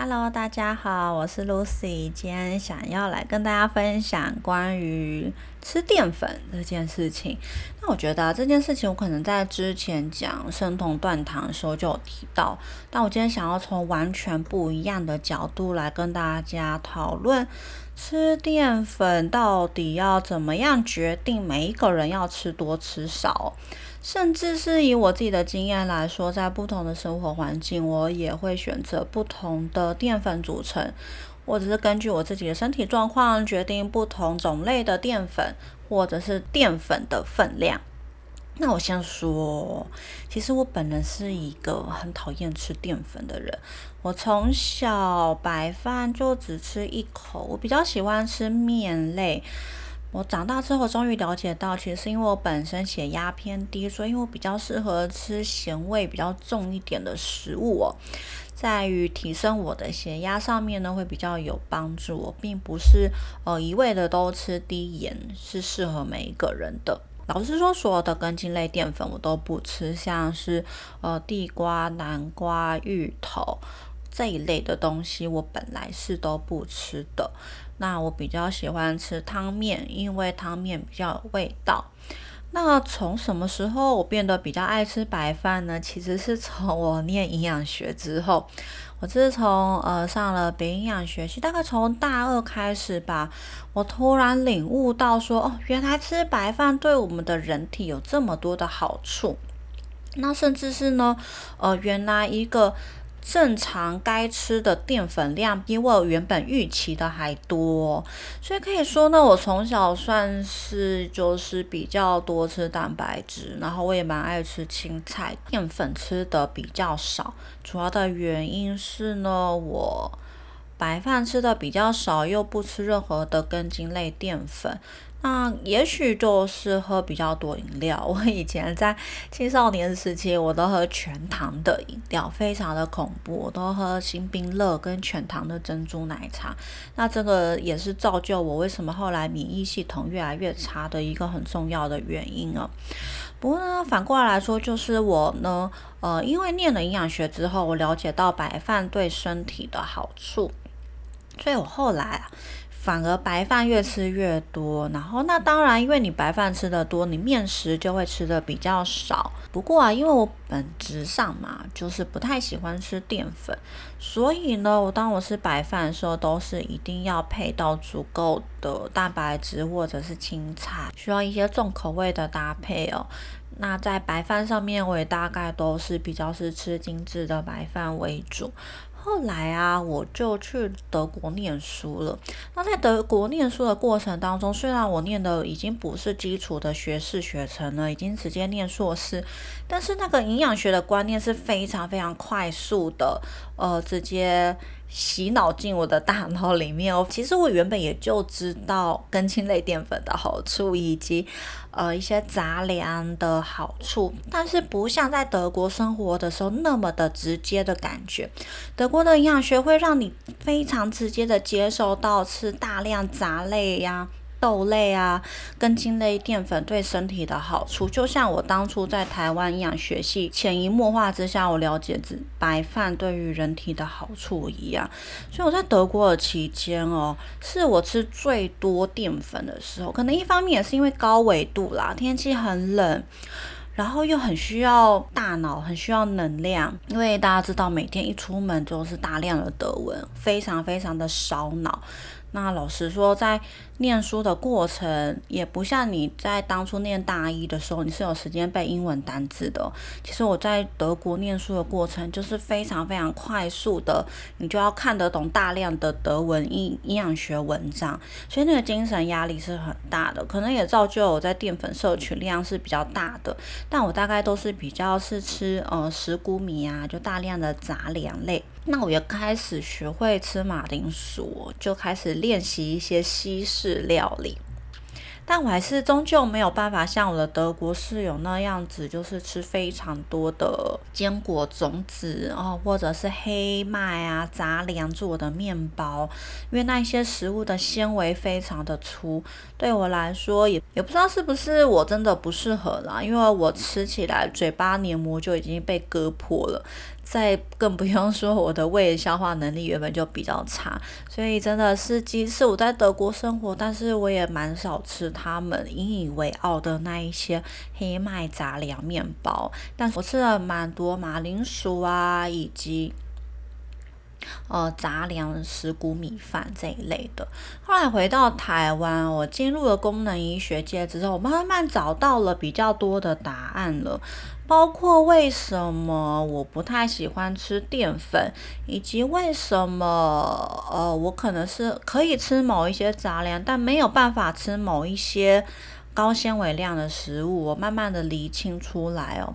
Hello，大家好，我是 Lucy，今天想要来跟大家分享关于吃淀粉这件事情。那我觉得这件事情，我可能在之前讲生酮断糖的时候就有提到，但我今天想要从完全不一样的角度来跟大家讨论，吃淀粉到底要怎么样决定每一个人要吃多吃少。甚至是以我自己的经验来说，在不同的生活环境，我也会选择不同的淀粉组成，或者是根据我自己的身体状况决定不同种类的淀粉，或者是淀粉的分量。那我先说，其实我本人是一个很讨厌吃淀粉的人，我从小白饭就只吃一口，我比较喜欢吃面类。我长大之后，终于了解到，其实是因为我本身血压偏低，所以我比较适合吃咸味比较重一点的食物哦，在于提升我的血压上面呢，会比较有帮助。我并不是呃一味的都吃低盐，是适合每一个人的。老实说，所有的根茎类淀粉我都不吃，像是呃地瓜、南瓜、芋头。这一类的东西我本来是都不吃的，那我比较喜欢吃汤面，因为汤面比较有味道。那从什么时候我变得比较爱吃白饭呢？其实是从我念营养学之后，我自从呃上了北营养学系，大概从大二开始吧，我突然领悟到说，哦，原来吃白饭对我们的人体有这么多的好处。那甚至是呢，呃，原来一个。正常该吃的淀粉量比我原本预期的还多，所以可以说呢，我从小算是就是比较多吃蛋白质，然后我也蛮爱吃青菜，淀粉吃的比较少。主要的原因是呢，我白饭吃的比较少，又不吃任何的根茎类淀粉。那也许就是喝比较多饮料。我以前在青少年时期，我都喝全糖的饮料，非常的恐怖。我都喝新冰乐跟全糖的珍珠奶茶。那这个也是造就我为什么后来免疫系统越来越差的一个很重要的原因啊。不过呢，反过来说，就是我呢，呃，因为念了营养学之后，我了解到白饭对身体的好处，所以我后来啊。反而白饭越吃越多，然后那当然，因为你白饭吃的多，你面食就会吃的比较少。不过啊，因为我本质上嘛，就是不太喜欢吃淀粉，所以呢，我当我吃白饭的时候，都是一定要配到足够的蛋白质或者是青菜，需要一些重口味的搭配哦。那在白饭上面，我也大概都是比较是吃精致的白饭为主。后来啊，我就去德国念书了。那在德国念书的过程当中，虽然我念的已经不是基础的学士学程了，已经直接念硕士，但是那个营养学的观念是非常非常快速的，呃，直接。洗脑进我的大脑里面哦。其实我原本也就知道根茎类淀粉的好处，以及呃一些杂粮的好处，但是不像在德国生活的时候那么的直接的感觉。德国的营养学会让你非常直接的接受到吃大量杂类呀。豆类啊，根茎类淀粉对身体的好处，就像我当初在台湾营养学系潜移默化之下，我了解白饭对于人体的好处一样。所以我在德国的期间哦，是我吃最多淀粉的时候。可能一方面也是因为高纬度啦，天气很冷，然后又很需要大脑，很需要能量。因为大家知道，每天一出门就是大量的德文，非常非常的烧脑。那老实说，在念书的过程，也不像你在当初念大一的时候，你是有时间背英文单字的。其实我在德国念书的过程，就是非常非常快速的，你就要看得懂大量的德文营营养学文章，所以那个精神压力是很大的。可能也造就我在淀粉摄取量是比较大的，但我大概都是比较是吃呃石谷米啊，就大量的杂粮类。那我也开始学会吃马铃薯，就开始练习一些西式料理。但我还是终究没有办法像我的德国室友那样子，就是吃非常多的坚果种子哦，或者是黑麦啊杂粮做的面包，因为那些食物的纤维非常的粗，对我来说也也不知道是不是我真的不适合啦，因为我吃起来嘴巴黏膜就已经被割破了。再更不用说我的胃消化能力原本就比较差，所以真的是即使我在德国生活，但是我也蛮少吃他们引以为傲的那一些黑麦杂粮面包，但我吃了蛮多马铃薯啊，以及。呃，杂粮、石谷米饭这一类的。后来回到台湾，我进入了功能医学界之后，慢慢找到了比较多的答案了，包括为什么我不太喜欢吃淀粉，以及为什么呃，我可能是可以吃某一些杂粮，但没有办法吃某一些高纤维量的食物。我慢慢的理清出来哦。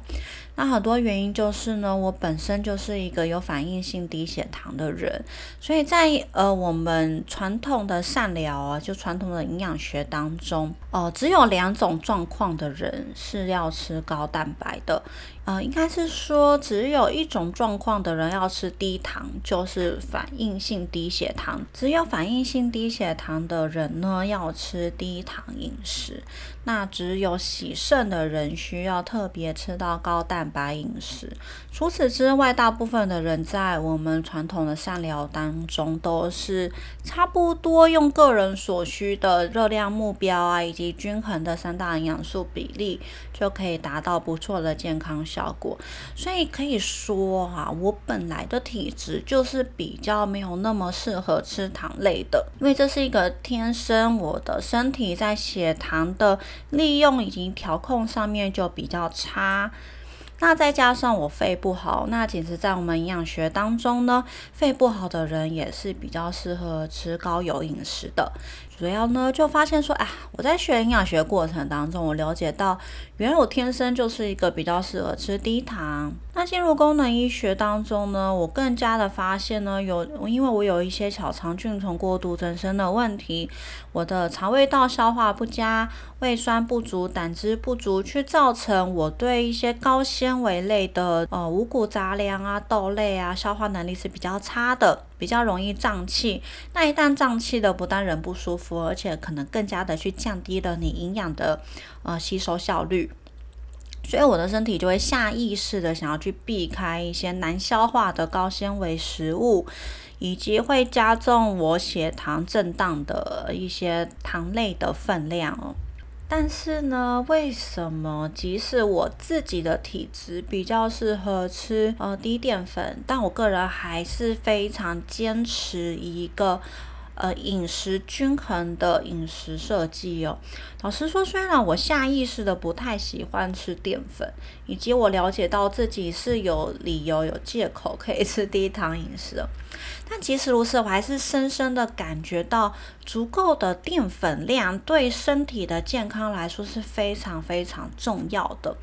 那很多原因就是呢，我本身就是一个有反应性低血糖的人，所以在呃我们传统的善疗啊，就传统的营养学当中，哦，只有两种状况的人是要吃高蛋白的。呃，应该是说只有一种状况的人要吃低糖，就是反应性低血糖。只有反应性低血糖的人呢，要吃低糖饮食。那只有喜肾的人需要特别吃到高蛋白饮食。除此之外，大部分的人在我们传统的膳疗当中，都是差不多用个人所需的热量目标啊，以及均衡的三大营养素比例，就可以达到不错的健康。效果，所以可以说啊，我本来的体质就是比较没有那么适合吃糖类的，因为这是一个天生我的身体在血糖的利用以及调控上面就比较差。那再加上我肺不好，那其实，在我们营养学当中呢，肺不好的人也是比较适合吃高油饮食的。主要呢，就发现说，啊，我在学营养学过程当中，我了解到，原来我天生就是一个比较适合吃低糖。那进入功能医学当中呢，我更加的发现呢，有因为我有一些小肠菌虫过度增生的问题，我的肠胃道消化不佳、胃酸不足、胆汁不足，去造成我对一些高纤维类的呃五谷杂粮啊、豆类啊，消化能力是比较差的。比较容易胀气，那一旦胀气的，不但人不舒服，而且可能更加的去降低了你营养的呃吸收效率，所以我的身体就会下意识的想要去避开一些难消化的高纤维食物，以及会加重我血糖震荡的一些糖类的分量哦。但是呢，为什么即使我自己的体质比较适合吃呃低淀粉，但我个人还是非常坚持一个呃饮食均衡的饮食设计哦。老实说，虽然我下意识的不太喜欢吃淀粉，以及我了解到自己是有理由、有借口可以吃低糖饮食。但即使如此，我还是深深的感觉到，足够的淀粉量对身体的健康来说是非常非常重要的。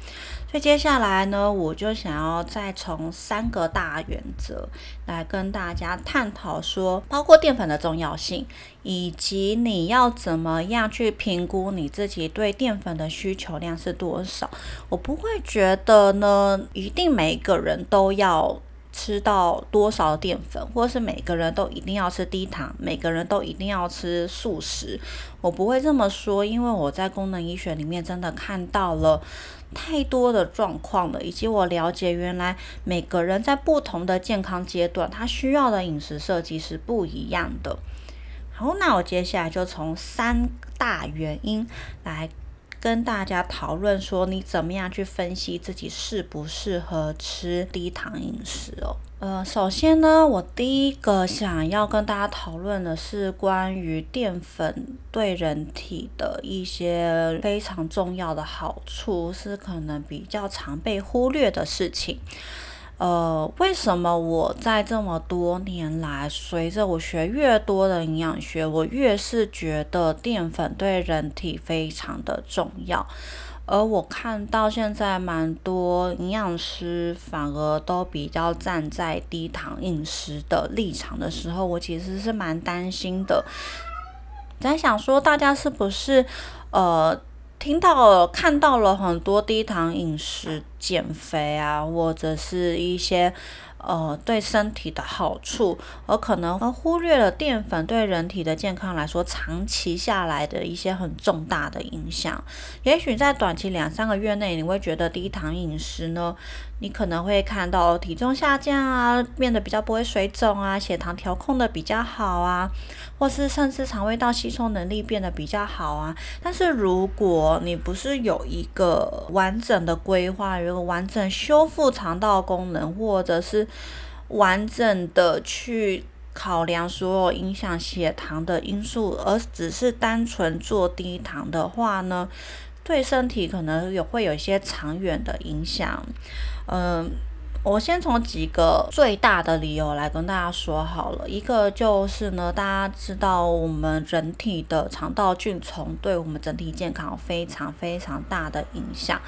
所以接下来呢，我就想要再从三个大原则来跟大家探讨，说包括淀粉的重要性，以及你要怎么样去评估你自己对淀粉的需求量是多少。我不会觉得呢，一定每一个人都要。吃到多少淀粉，或是每个人都一定要吃低糖，每个人都一定要吃素食，我不会这么说，因为我在功能医学里面真的看到了太多的状况了，以及我了解原来每个人在不同的健康阶段，他需要的饮食设计是不一样的。好，那我接下来就从三大原因来。跟大家讨论说，你怎么样去分析自己适不适合吃低糖饮食哦？呃，首先呢，我第一个想要跟大家讨论的是关于淀粉对人体的一些非常重要的好处，是可能比较常被忽略的事情。呃，为什么我在这么多年来，随着我学越多的营养学，我越是觉得淀粉对人体非常的重要，而我看到现在蛮多营养师反而都比较站在低糖饮食的立场的时候，我其实是蛮担心的，在想说大家是不是呃。听到看到了很多低糖饮食减肥啊，或者是一些呃，对身体的好处，而可能忽略了淀粉对人体的健康来说，长期下来的一些很重大的影响。也许在短期两三个月内，你会觉得低糖饮食呢，你可能会看到体重下降啊，变得比较不会水肿啊，血糖调控的比较好啊，或是甚至肠胃道吸收能力变得比较好啊。但是如果你不是有一个完整的规划，有一个完整修复肠道功能，或者是完整的去考量所有影响血糖的因素，而只是单纯做低糖的话呢，对身体可能也会有一些长远的影响，嗯。我先从几个最大的理由来跟大家说好了。一个就是呢，大家知道我们人体的肠道菌虫对我们整体健康有非常非常大的影响。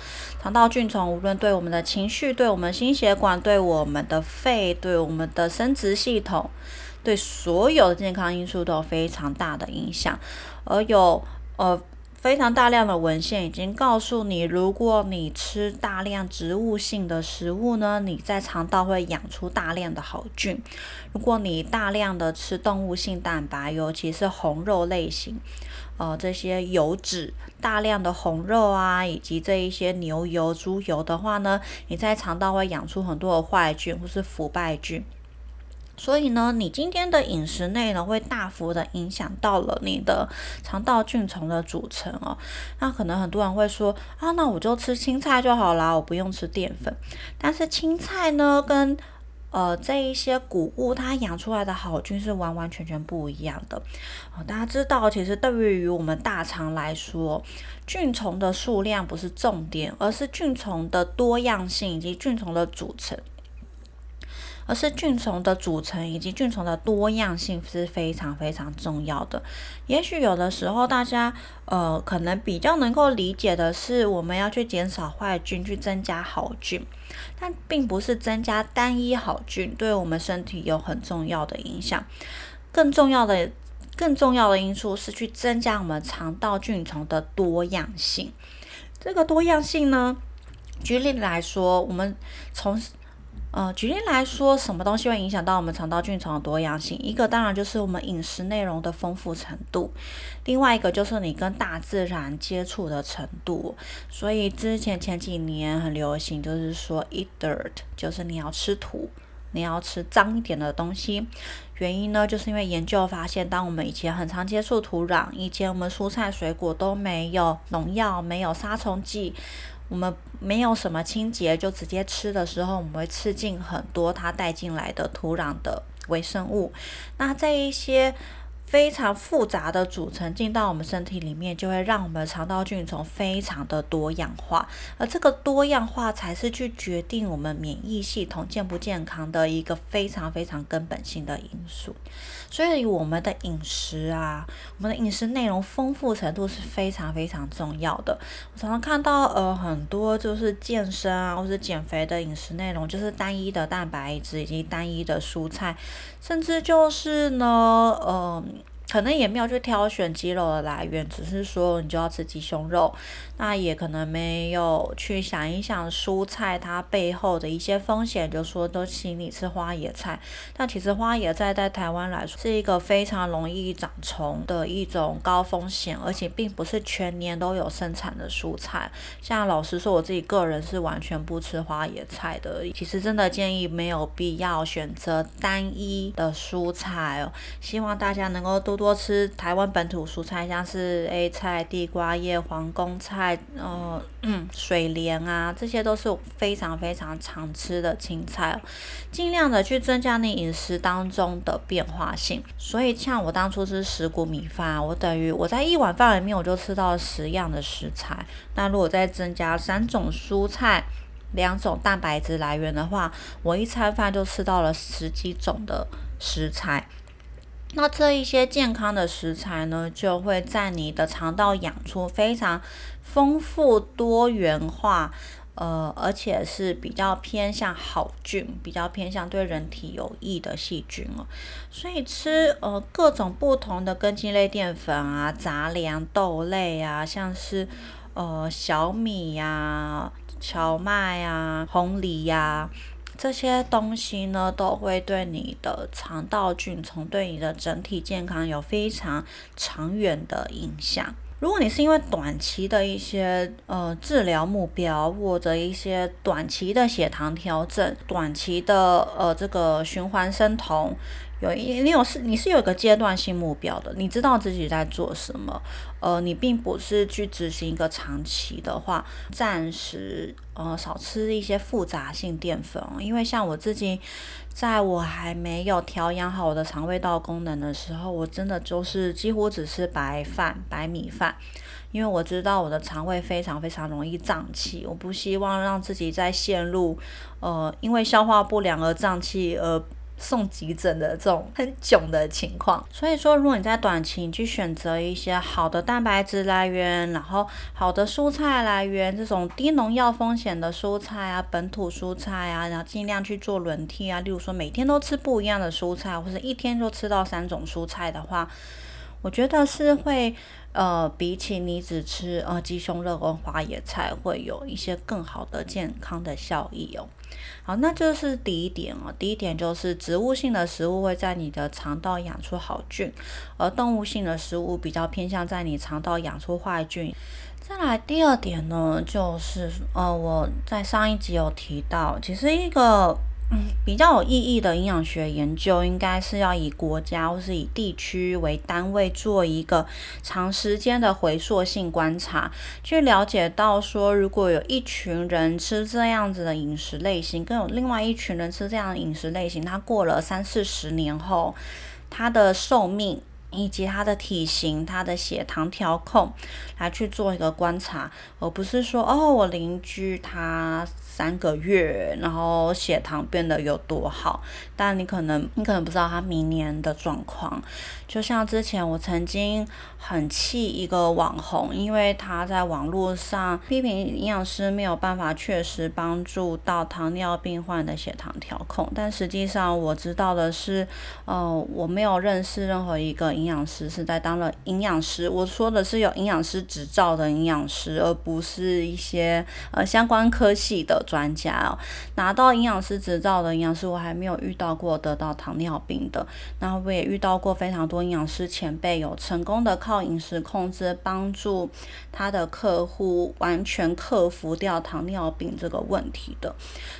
肠道菌虫无论对我们的情绪、对我们心血管、对我们的肺、对我们的生殖系统、对所有的健康因素都有非常大的影响。而有呃。非常大量的文献已经告诉你，如果你吃大量植物性的食物呢，你在肠道会养出大量的好菌。如果你大量的吃动物性蛋白，尤其是红肉类型，呃，这些油脂大量的红肉啊，以及这一些牛油、猪油的话呢，你在肠道会养出很多的坏菌或是腐败菌。所以呢，你今天的饮食内容会大幅的影响到了你的肠道菌虫的组成哦。那可能很多人会说啊，那我就吃青菜就好啦，我不用吃淀粉。但是青菜呢，跟呃这一些谷物它养出来的好菌是完完全全不一样的。大家知道，其实对于我们大肠来说，菌虫的数量不是重点，而是菌虫的多样性以及菌虫的组成。而是菌虫的组成以及菌虫的多样性是非常非常重要的。也许有的时候大家呃可能比较能够理解的是，我们要去减少坏菌，去增加好菌，但并不是增加单一好菌对我们身体有很重要的影响。更重要的、更重要的因素是去增加我们肠道菌虫的多样性。这个多样性呢，举例来说，我们从呃，举例来说，什么东西会影响到我们肠道菌虫的多样性？一个当然就是我们饮食内容的丰富程度，另外一个就是你跟大自然接触的程度。所以之前前几年很流行，就是说 eat dirt，就是你要吃土，你要吃脏一点的东西。原因呢，就是因为研究发现，当我们以前很常接触土壤，以前我们蔬菜水果都没有农药，没有杀虫剂。我们没有什么清洁，就直接吃的时候，我们会吃进很多它带进来的土壤的微生物。那在一些非常复杂的组成进到我们身体里面，就会让我们的肠道菌虫非常的多样化，而这个多样化才是去决定我们免疫系统健不健康的一个非常非常根本性的因素。所以我们的饮食啊，我们的饮食内容丰富程度是非常非常重要的。我常常看到呃很多就是健身啊或者减肥的饮食内容，就是单一的蛋白质以及单一的蔬菜，甚至就是呢呃。可能也没有去挑选鸡肉的来源，只是说你就要吃鸡胸肉，那也可能没有去想一想蔬菜它背后的一些风险，就说都请你吃花野菜。但其实花野菜在台湾来说是一个非常容易长虫的一种高风险，而且并不是全年都有生产的蔬菜。像老实说，我自己个人是完全不吃花野菜的。其实真的建议没有必要选择单一的蔬菜哦，希望大家能够多多。多吃台湾本土蔬菜，像是 A 菜、地瓜叶、黄宫菜、呃、水莲啊，这些都是非常非常常吃的青菜。尽量的去增加你饮食当中的变化性。所以像我当初吃十谷米饭，我等于我在一碗饭里面我就吃到了十样的食材。那如果再增加三种蔬菜、两种蛋白质来源的话，我一餐饭就吃到了十几种的食材。那这一些健康的食材呢，就会在你的肠道养出非常丰富多元化，呃，而且是比较偏向好菌，比较偏向对人体有益的细菌哦。所以吃呃各种不同的根茎类淀粉啊、杂粮、豆类啊，像是呃小米呀、荞麦呀、红藜呀。这些东西呢，都会对你的肠道菌丛、对你的整体健康有非常长远的影响。如果你是因为短期的一些呃治疗目标，或者一些短期的血糖调整、短期的呃这个循环生酮，有一你有是你是有个阶段性目标的，你知道自己在做什么，呃，你并不是去执行一个长期的话，暂时呃少吃一些复杂性淀粉，因为像我自己。在我还没有调养好我的肠胃道功能的时候，我真的就是几乎只吃白饭、白米饭，因为我知道我的肠胃非常非常容易胀气，我不希望让自己在陷入呃因为消化不良而胀气而。送急诊的这种很囧的情况，所以说，如果你在短期，你去选择一些好的蛋白质来源，然后好的蔬菜来源，这种低农药风险的蔬菜啊，本土蔬菜啊，然后尽量去做轮替啊，例如说每天都吃不一样的蔬菜，或者一天就吃到三种蔬菜的话，我觉得是会。呃，比起你只吃呃鸡胸肉跟花野菜，会有一些更好的健康的效益哦。好，那这是第一点哦。第一点就是植物性的食物会在你的肠道养出好菌，而动物性的食物比较偏向在你肠道养出坏菌。再来第二点呢，就是呃我在上一集有提到，其实一个。比较有意义的营养学研究，应该是要以国家或是以地区为单位，做一个长时间的回溯性观察，去了解到说，如果有一群人吃这样子的饮食类型，跟有另外一群人吃这样饮食类型，他过了三四十年后，他的寿命。以及他的体型、他的血糖调控，来去做一个观察，而不是说哦，我邻居他三个月，然后血糖变得有多好，但你可能你可能不知道他明年的状况。就像之前我曾经很气一个网红，因为他在网络上批评营养师没有办法确实帮助到糖尿病患的血糖调控，但实际上我知道的是，呃，我没有认识任何一个。营养师是在当了营养师，我说的是有营养师执照的营养师，而不是一些呃相关科系的专家哦。拿到营养师执照的营养师，我还没有遇到过得到糖尿病的。那我也遇到过非常多营养师前辈有成功的靠饮食控制帮助他的客户完全克服掉糖尿病这个问题的。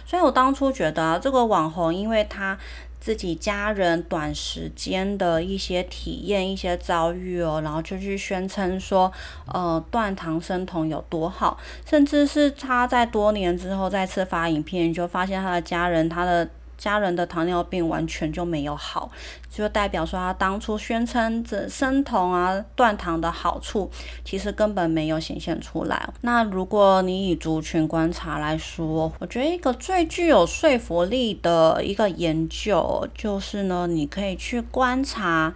所以我当初觉得这个网红，因为他。自己家人短时间的一些体验、一些遭遇哦，然后就去宣称说，呃，断糖生酮有多好，甚至是他在多年之后再次发影片，就发现他的家人，他的。家人的糖尿病完全就没有好，就代表说他当初宣称这生酮啊断糖的好处，其实根本没有显现出来。那如果你以族群观察来说，我觉得一个最具有说服力的一个研究，就是呢，你可以去观察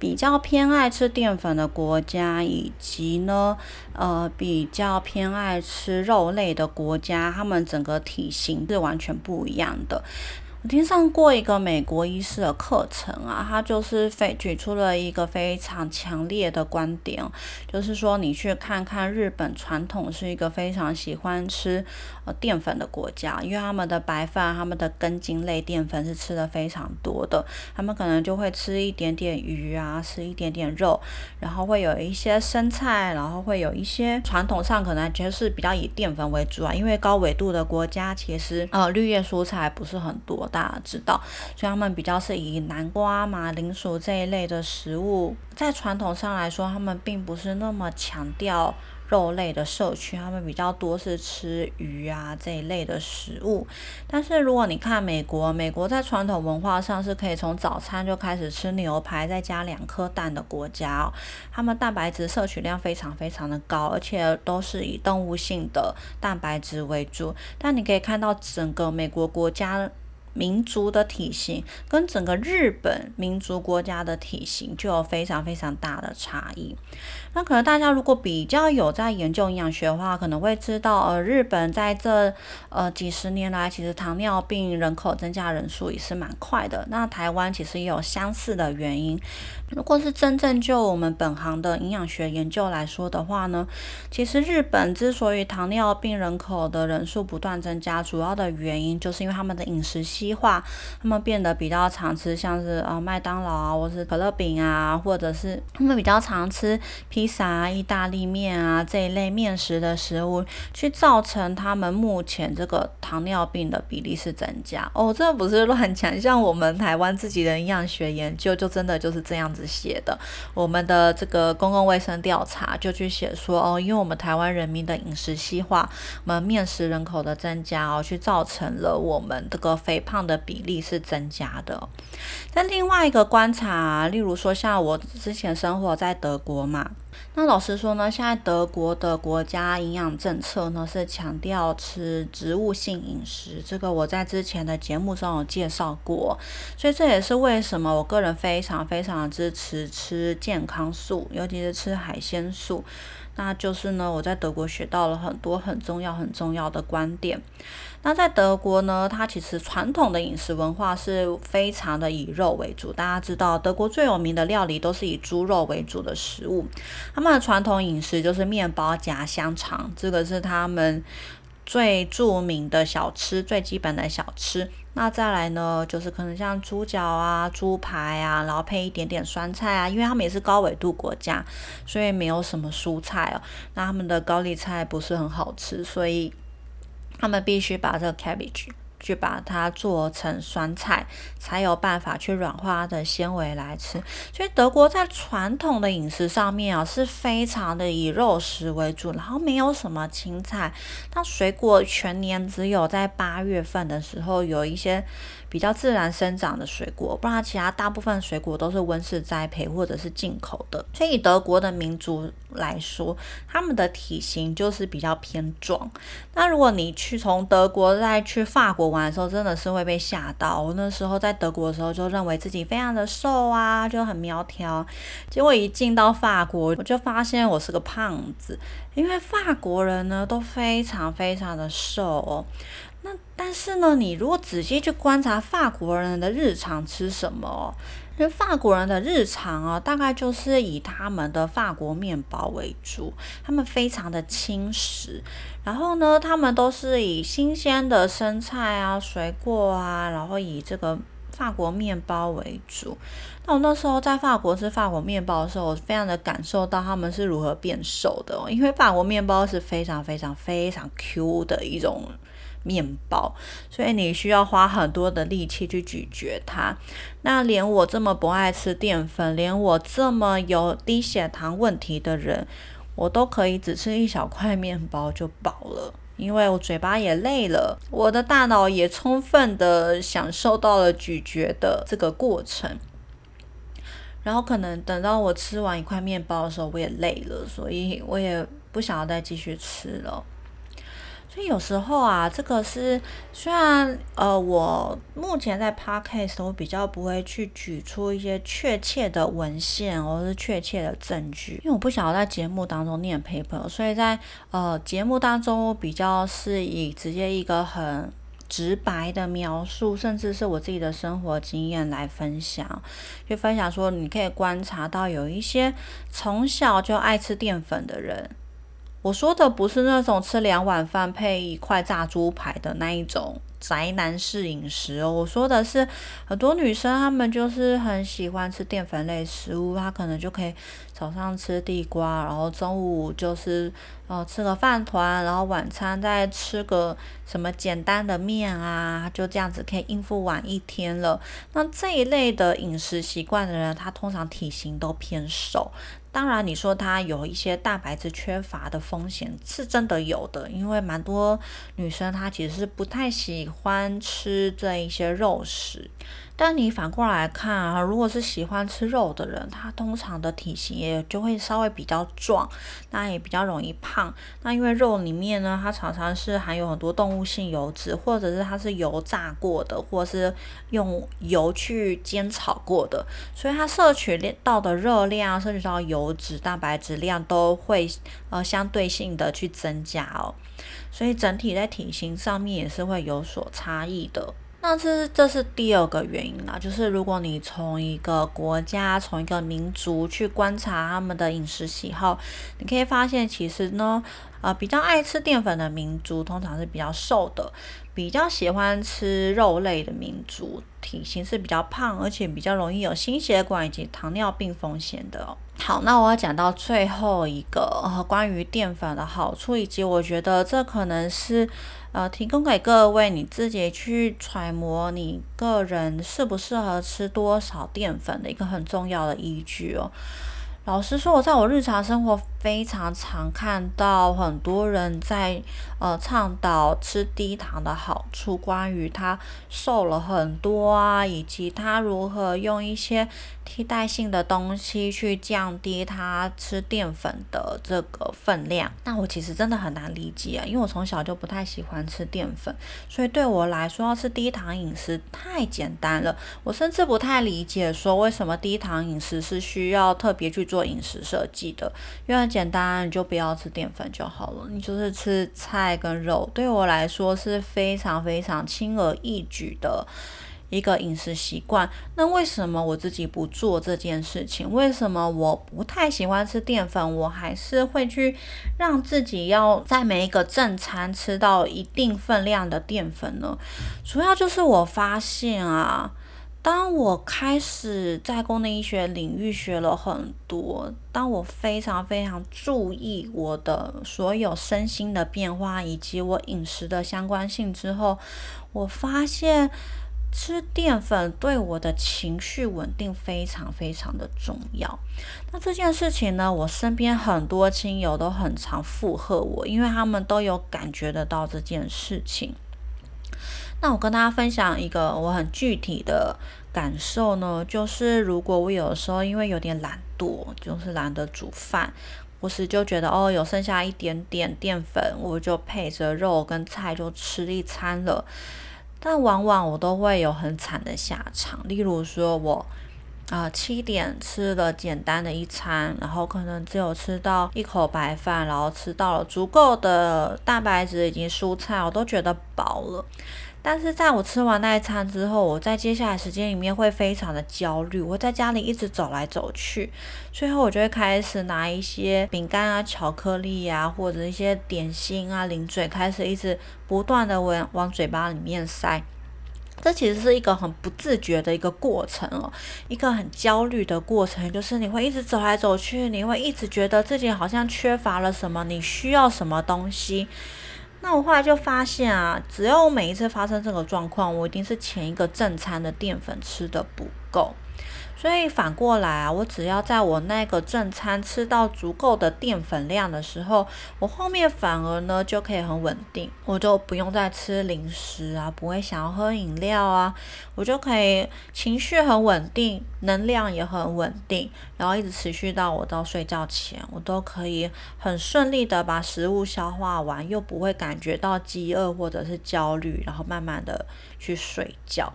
比较偏爱吃淀粉的国家，以及呢，呃，比较偏爱吃肉类的国家，他们整个体型是完全不一样的。听上过一个美国医师的课程啊，他就是非举出了一个非常强烈的观点，就是说你去看看日本，传统是一个非常喜欢吃呃淀粉的国家，因为他们的白饭、他们的根茎类淀粉是吃的非常多的，他们可能就会吃一点点鱼啊，吃一点点肉，然后会有一些生菜，然后会有一些传统上可能就是比较以淀粉为主啊，因为高纬度的国家其实呃绿叶蔬菜不是很多。大家知道，所以他们比较是以南瓜、马铃薯这一类的食物，在传统上来说，他们并不是那么强调肉类的摄取，他们比较多是吃鱼啊这一类的食物。但是如果你看美国，美国在传统文化上是可以从早餐就开始吃牛排，再加两颗蛋的国家哦，他们蛋白质摄取量非常非常的高，而且都是以动物性的蛋白质为主。但你可以看到整个美国国家。民族的体型跟整个日本民族国家的体型就有非常非常大的差异。那可能大家如果比较有在研究营养学的话，可能会知道，呃，日本在这呃几十年来，其实糖尿病人口增加人数也是蛮快的。那台湾其实也有相似的原因。如果是真正就我们本行的营养学研究来说的话呢，其实日本之所以糖尿病人口的人数不断增加，主要的原因就是因为他们的饮食系西化，他们变得比较常吃像是啊麦当劳啊，或是可乐饼啊，或者是他们比较常吃披萨、啊意大利面啊这一类面食的食物，去造成他们目前这个糖尿病的比例是增加。哦，这不是乱讲，像我们台湾自己的营养学研究，就真的就是这样子。写的，我们的这个公共卫生调查就去写说哦，因为我们台湾人民的饮食西化，我们面食人口的增加哦，去造成了我们这个肥胖的比例是增加的。但另外一个观察，例如说像我之前生活在德国嘛。那老实说呢，现在德国的国家营养政策呢是强调吃植物性饮食，这个我在之前的节目中有介绍过，所以这也是为什么我个人非常非常支持吃健康素，尤其是吃海鲜素。那就是呢，我在德国学到了很多很重要很重要的观点。那在德国呢，它其实传统的饮食文化是非常的以肉为主。大家知道，德国最有名的料理都是以猪肉为主的食物。他们的传统饮食就是面包夹香肠，这个是他们最著名的小吃，最基本的小吃。那再来呢，就是可能像猪脚啊、猪排啊，然后配一点点酸菜啊，因为他们也是高纬度国家，所以没有什么蔬菜哦。那他们的高丽菜不是很好吃，所以。他们必须把这个 cabbage 去把它做成酸菜，才有办法去软化它的纤维来吃。所以德国在传统的饮食上面啊，是非常的以肉食为主，然后没有什么青菜。那水果全年只有在八月份的时候有一些。比较自然生长的水果，不然其他大部分水果都是温室栽培或者是进口的。所以德国的民族来说，他们的体型就是比较偏壮。那如果你去从德国再去法国玩的时候，真的是会被吓到。我那时候在德国的时候，就认为自己非常的瘦啊，就很苗条。结果一进到法国，我就发现我是个胖子，因为法国人呢都非常非常的瘦哦。但是呢，你如果仔细去观察法国人的日常吃什么，那法国人的日常啊，大概就是以他们的法国面包为主，他们非常的轻食，然后呢，他们都是以新鲜的生菜啊、水果啊，然后以这个法国面包为主。那我那时候在法国吃法国面包的时候，我非常的感受到他们是如何变瘦的，因为法国面包是非常非常非常 Q 的一种。面包，所以你需要花很多的力气去咀嚼它。那连我这么不爱吃淀粉，连我这么有低血糖问题的人，我都可以只吃一小块面包就饱了，因为我嘴巴也累了，我的大脑也充分的享受到了咀嚼的这个过程。然后可能等到我吃完一块面包的时候，我也累了，所以我也不想要再继续吃了。所以有时候啊，这个是虽然呃，我目前在 podcast 我比较不会去举出一些确切的文献或是确切的证据，因为我不想要在节目当中念 paper，所以在呃节目当中我比较是以直接一个很直白的描述，甚至是我自己的生活经验来分享，就分享说你可以观察到有一些从小就爱吃淀粉的人。我说的不是那种吃两碗饭配一块炸猪排的那一种宅男式饮食哦，我说的是很多女生她们就是很喜欢吃淀粉类食物，她可能就可以早上吃地瓜，然后中午就是呃吃个饭团，然后晚餐再吃个什么简单的面啊，就这样子可以应付完一天了。那这一类的饮食习惯的人，他通常体型都偏瘦。当然，你说它有一些蛋白质缺乏的风险是真的有的，因为蛮多女生她其实是不太喜欢吃这一些肉食。但你反过来看啊，如果是喜欢吃肉的人，他通常的体型也就会稍微比较壮，那也比较容易胖。那因为肉里面呢，它常常是含有很多动物性油脂，或者是它是油炸过的，或者是用油去煎炒过的，所以它摄取到的热量、摄取到油脂、蛋白质量都会呃相对性的去增加哦。所以整体在体型上面也是会有所差异的。那这这是第二个原因啦，就是如果你从一个国家、从一个民族去观察他们的饮食喜好，你可以发现，其实呢，呃，比较爱吃淀粉的民族通常是比较瘦的，比较喜欢吃肉类的民族体型是比较胖，而且比较容易有心血管以及糖尿病风险的。好，那我要讲到最后一个呃，关于淀粉的好处，以及我觉得这可能是。呃，提供给各位你自己去揣摩你个人适不适合吃多少淀粉的一个很重要的依据哦。老实说，我在我日常生活非常常看到很多人在呃倡导吃低糖的好处，关于他瘦了很多啊，以及他如何用一些。替代性的东西去降低他吃淀粉的这个分量，那我其实真的很难理解啊，因为我从小就不太喜欢吃淀粉，所以对我来说要吃低糖饮食太简单了。我甚至不太理解说为什么低糖饮食是需要特别去做饮食设计的，因为简单，你就不要吃淀粉就好了，你就是吃菜跟肉，对我来说是非常非常轻而易举的。一个饮食习惯，那为什么我自己不做这件事情？为什么我不太喜欢吃淀粉，我还是会去让自己要在每一个正餐吃到一定分量的淀粉呢？主要就是我发现啊，当我开始在功能医学领域学了很多，当我非常非常注意我的所有身心的变化以及我饮食的相关性之后，我发现。吃淀粉对我的情绪稳定非常非常的重要。那这件事情呢，我身边很多亲友都很常附和我，因为他们都有感觉得到这件事情。那我跟大家分享一个我很具体的感受呢，就是如果我有的时候因为有点懒惰，就是懒得煮饭，或是就觉得哦有剩下一点点淀粉，我就配着肉跟菜就吃一餐了。但往往我都会有很惨的下场，例如说我啊七点吃了简单的一餐，然后可能只有吃到一口白饭，然后吃到了足够的蛋白质以及蔬菜，我都觉得饱了。但是在我吃完那一餐之后，我在接下来时间里面会非常的焦虑，我在家里一直走来走去，最后我就会开始拿一些饼干啊、巧克力啊，或者一些点心啊、零嘴，开始一直不断的往往嘴巴里面塞。这其实是一个很不自觉的一个过程哦，一个很焦虑的过程，就是你会一直走来走去，你会一直觉得自己好像缺乏了什么，你需要什么东西。那我后来就发现啊，只要我每一次发生这个状况，我一定是前一个正餐的淀粉吃的不够。所以反过来啊，我只要在我那个正餐吃到足够的淀粉量的时候，我后面反而呢就可以很稳定，我就不用再吃零食啊，不会想要喝饮料啊，我就可以情绪很稳定，能量也很稳定，然后一直持续到我到睡觉前，我都可以很顺利的把食物消化完，又不会感觉到饥饿或者是焦虑，然后慢慢的去睡觉。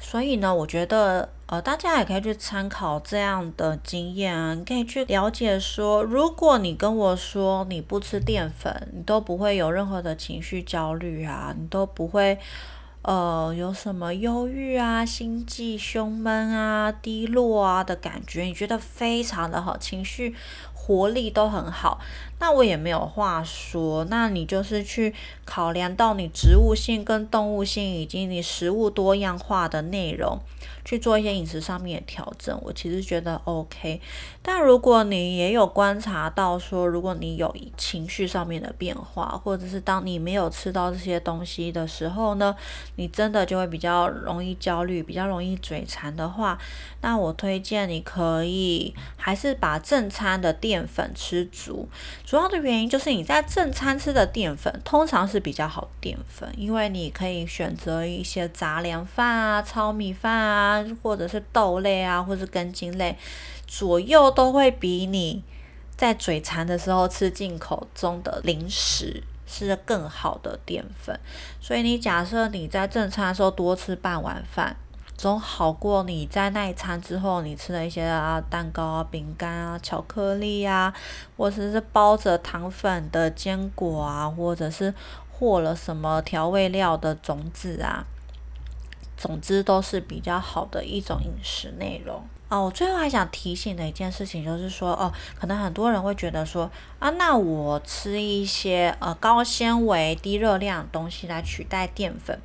所以呢，我觉得。呃，大家也可以去参考这样的经验啊，你可以去了解说，如果你跟我说你不吃淀粉，你都不会有任何的情绪焦虑啊，你都不会呃有什么忧郁啊、心悸、胸闷啊、低落啊的感觉，你觉得非常的好，情绪活力都很好，那我也没有话说，那你就是去考量到你植物性跟动物性以及你食物多样化的内容。去做一些饮食上面的调整，我其实觉得 OK。但如果你也有观察到说，如果你有情绪上面的变化，或者是当你没有吃到这些东西的时候呢，你真的就会比较容易焦虑，比较容易嘴馋的话，那我推荐你可以还是把正餐的淀粉吃足。主要的原因就是你在正餐吃的淀粉通常是比较好淀粉，因为你可以选择一些杂粮饭啊、糙米饭啊，或者是豆类啊，或者是根茎类，左右都会比你在嘴馋的时候吃进口中的零食。是更好的淀粉，所以你假设你在正餐的时候多吃半碗饭，总好过你在那一餐之后你吃了一些啊蛋糕啊、饼干啊、巧克力啊，或者是包着糖粉的坚果啊，或者是和了什么调味料的种子啊，总之都是比较好的一种饮食内容。哦，我最后还想提醒的一件事情就是说，哦，可能很多人会觉得说，啊，那我吃一些呃高纤维、低热量的东西来取代淀粉，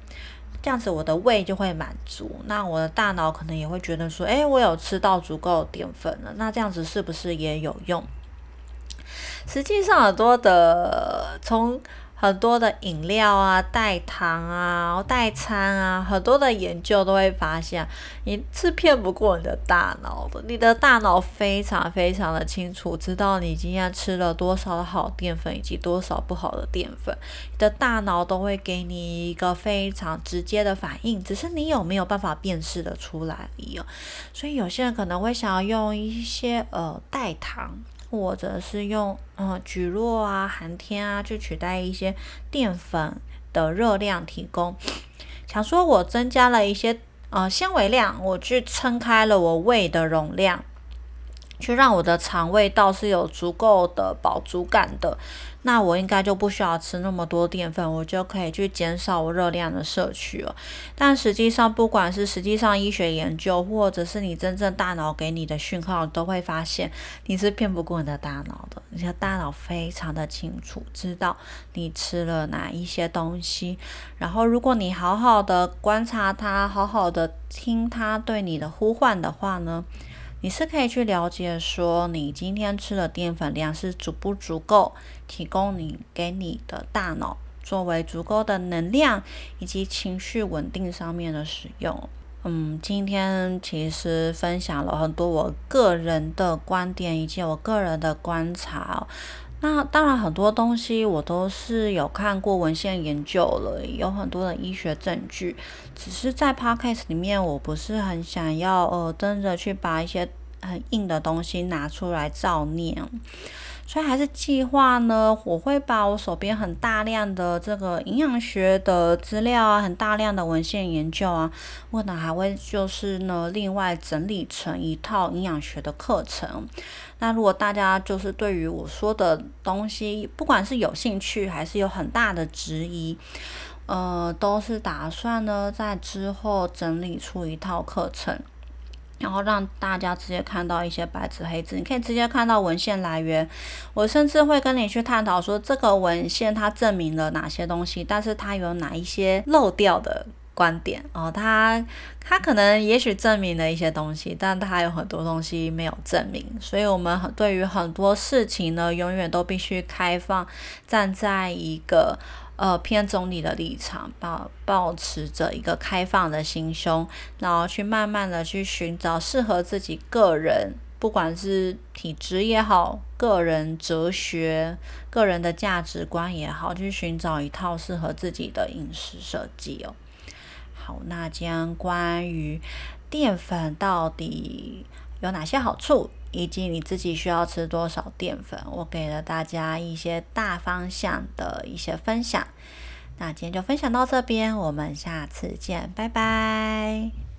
这样子我的胃就会满足，那我的大脑可能也会觉得说，诶，我有吃到足够淀粉了，那这样子是不是也有用？实际上，耳朵的从很多的饮料啊、代糖啊、代餐啊，很多的研究都会发现，你是骗不过你的大脑的。你的大脑非常非常的清楚，知道你今天吃了多少的好淀粉以及多少不好的淀粉，你的大脑都会给你一个非常直接的反应，只是你有没有办法辨识的出来而已。所以有些人可能会想要用一些呃代糖。或者是用嗯菊络啊、寒天啊去取代一些淀粉的热量提供，想说我增加了一些呃纤维量，我去撑开了我胃的容量。去让我的肠胃道是有足够的饱足感的，那我应该就不需要吃那么多淀粉，我就可以去减少我热量的摄取了。但实际上，不管是实际上医学研究，或者是你真正大脑给你的讯号，都会发现你是骗不过你的大脑的。你的大脑非常的清楚，知道你吃了哪一些东西。然后，如果你好好的观察它，好好的听它对你的呼唤的话呢？你是可以去了解说，你今天吃的淀粉量是足不足够，提供你给你的大脑作为足够的能量以及情绪稳定上面的使用。嗯，今天其实分享了很多我个人的观点以及我个人的观察。那当然很多东西我都是有看过文献研究了，有很多的医学证据，只是在 podcast 里面我不是很想要呃真的去把一些很硬的东西拿出来照念。所以还是计划呢，我会把我手边很大量的这个营养学的资料啊，很大量的文献研究啊，我呢还会就是呢另外整理成一套营养学的课程。那如果大家就是对于我说的东西，不管是有兴趣还是有很大的质疑，呃，都是打算呢在之后整理出一套课程。然后让大家直接看到一些白纸黑字，你可以直接看到文献来源。我甚至会跟你去探讨说，这个文献它证明了哪些东西，但是它有哪一些漏掉的观点哦。它它可能也许证明了一些东西，但它有很多东西没有证明。所以，我们很对于很多事情呢，永远都必须开放，站在一个。呃，偏中立的立场，保保持着一个开放的心胸，然后去慢慢的去寻找适合自己个人，不管是体质也好，个人哲学、个人的价值观也好，去寻找一套适合自己的饮食设计哦。好，那将关于淀粉到底有哪些好处？以及你自己需要吃多少淀粉，我给了大家一些大方向的一些分享。那今天就分享到这边，我们下次见，拜拜。